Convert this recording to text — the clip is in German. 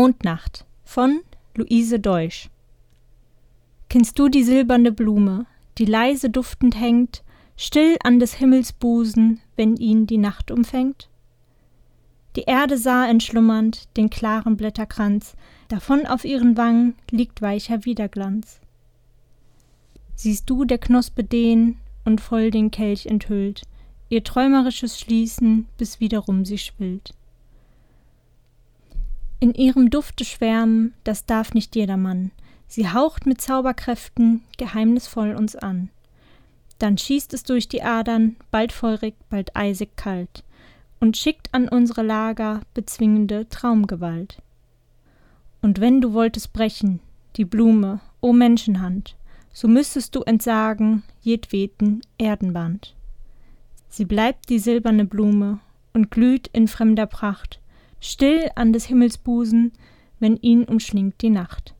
Mondnacht von Luise Deutsch Kennst du die silberne Blume, die leise duftend hängt, still an des Himmels Busen, wenn ihn die Nacht umfängt? Die Erde sah entschlummernd den klaren Blätterkranz, davon auf ihren Wangen liegt weicher Widerglanz. Siehst du der Knospe dehn und voll den Kelch enthüllt, ihr träumerisches Schließen, bis wiederum sie schwillt. In ihrem Dufte schwärmen, das darf nicht jedermann. Sie haucht mit Zauberkräften geheimnisvoll uns an. Dann schießt es durch die Adern, bald feurig, bald eisig kalt, und schickt an unsere Lager bezwingende Traumgewalt. Und wenn du wolltest brechen, die Blume, o Menschenhand, so müsstest du entsagen jedweden Erdenband. Sie bleibt die silberne Blume und glüht in fremder Pracht, still an des Himmels Busen, wenn ihn umschlingt die Nacht.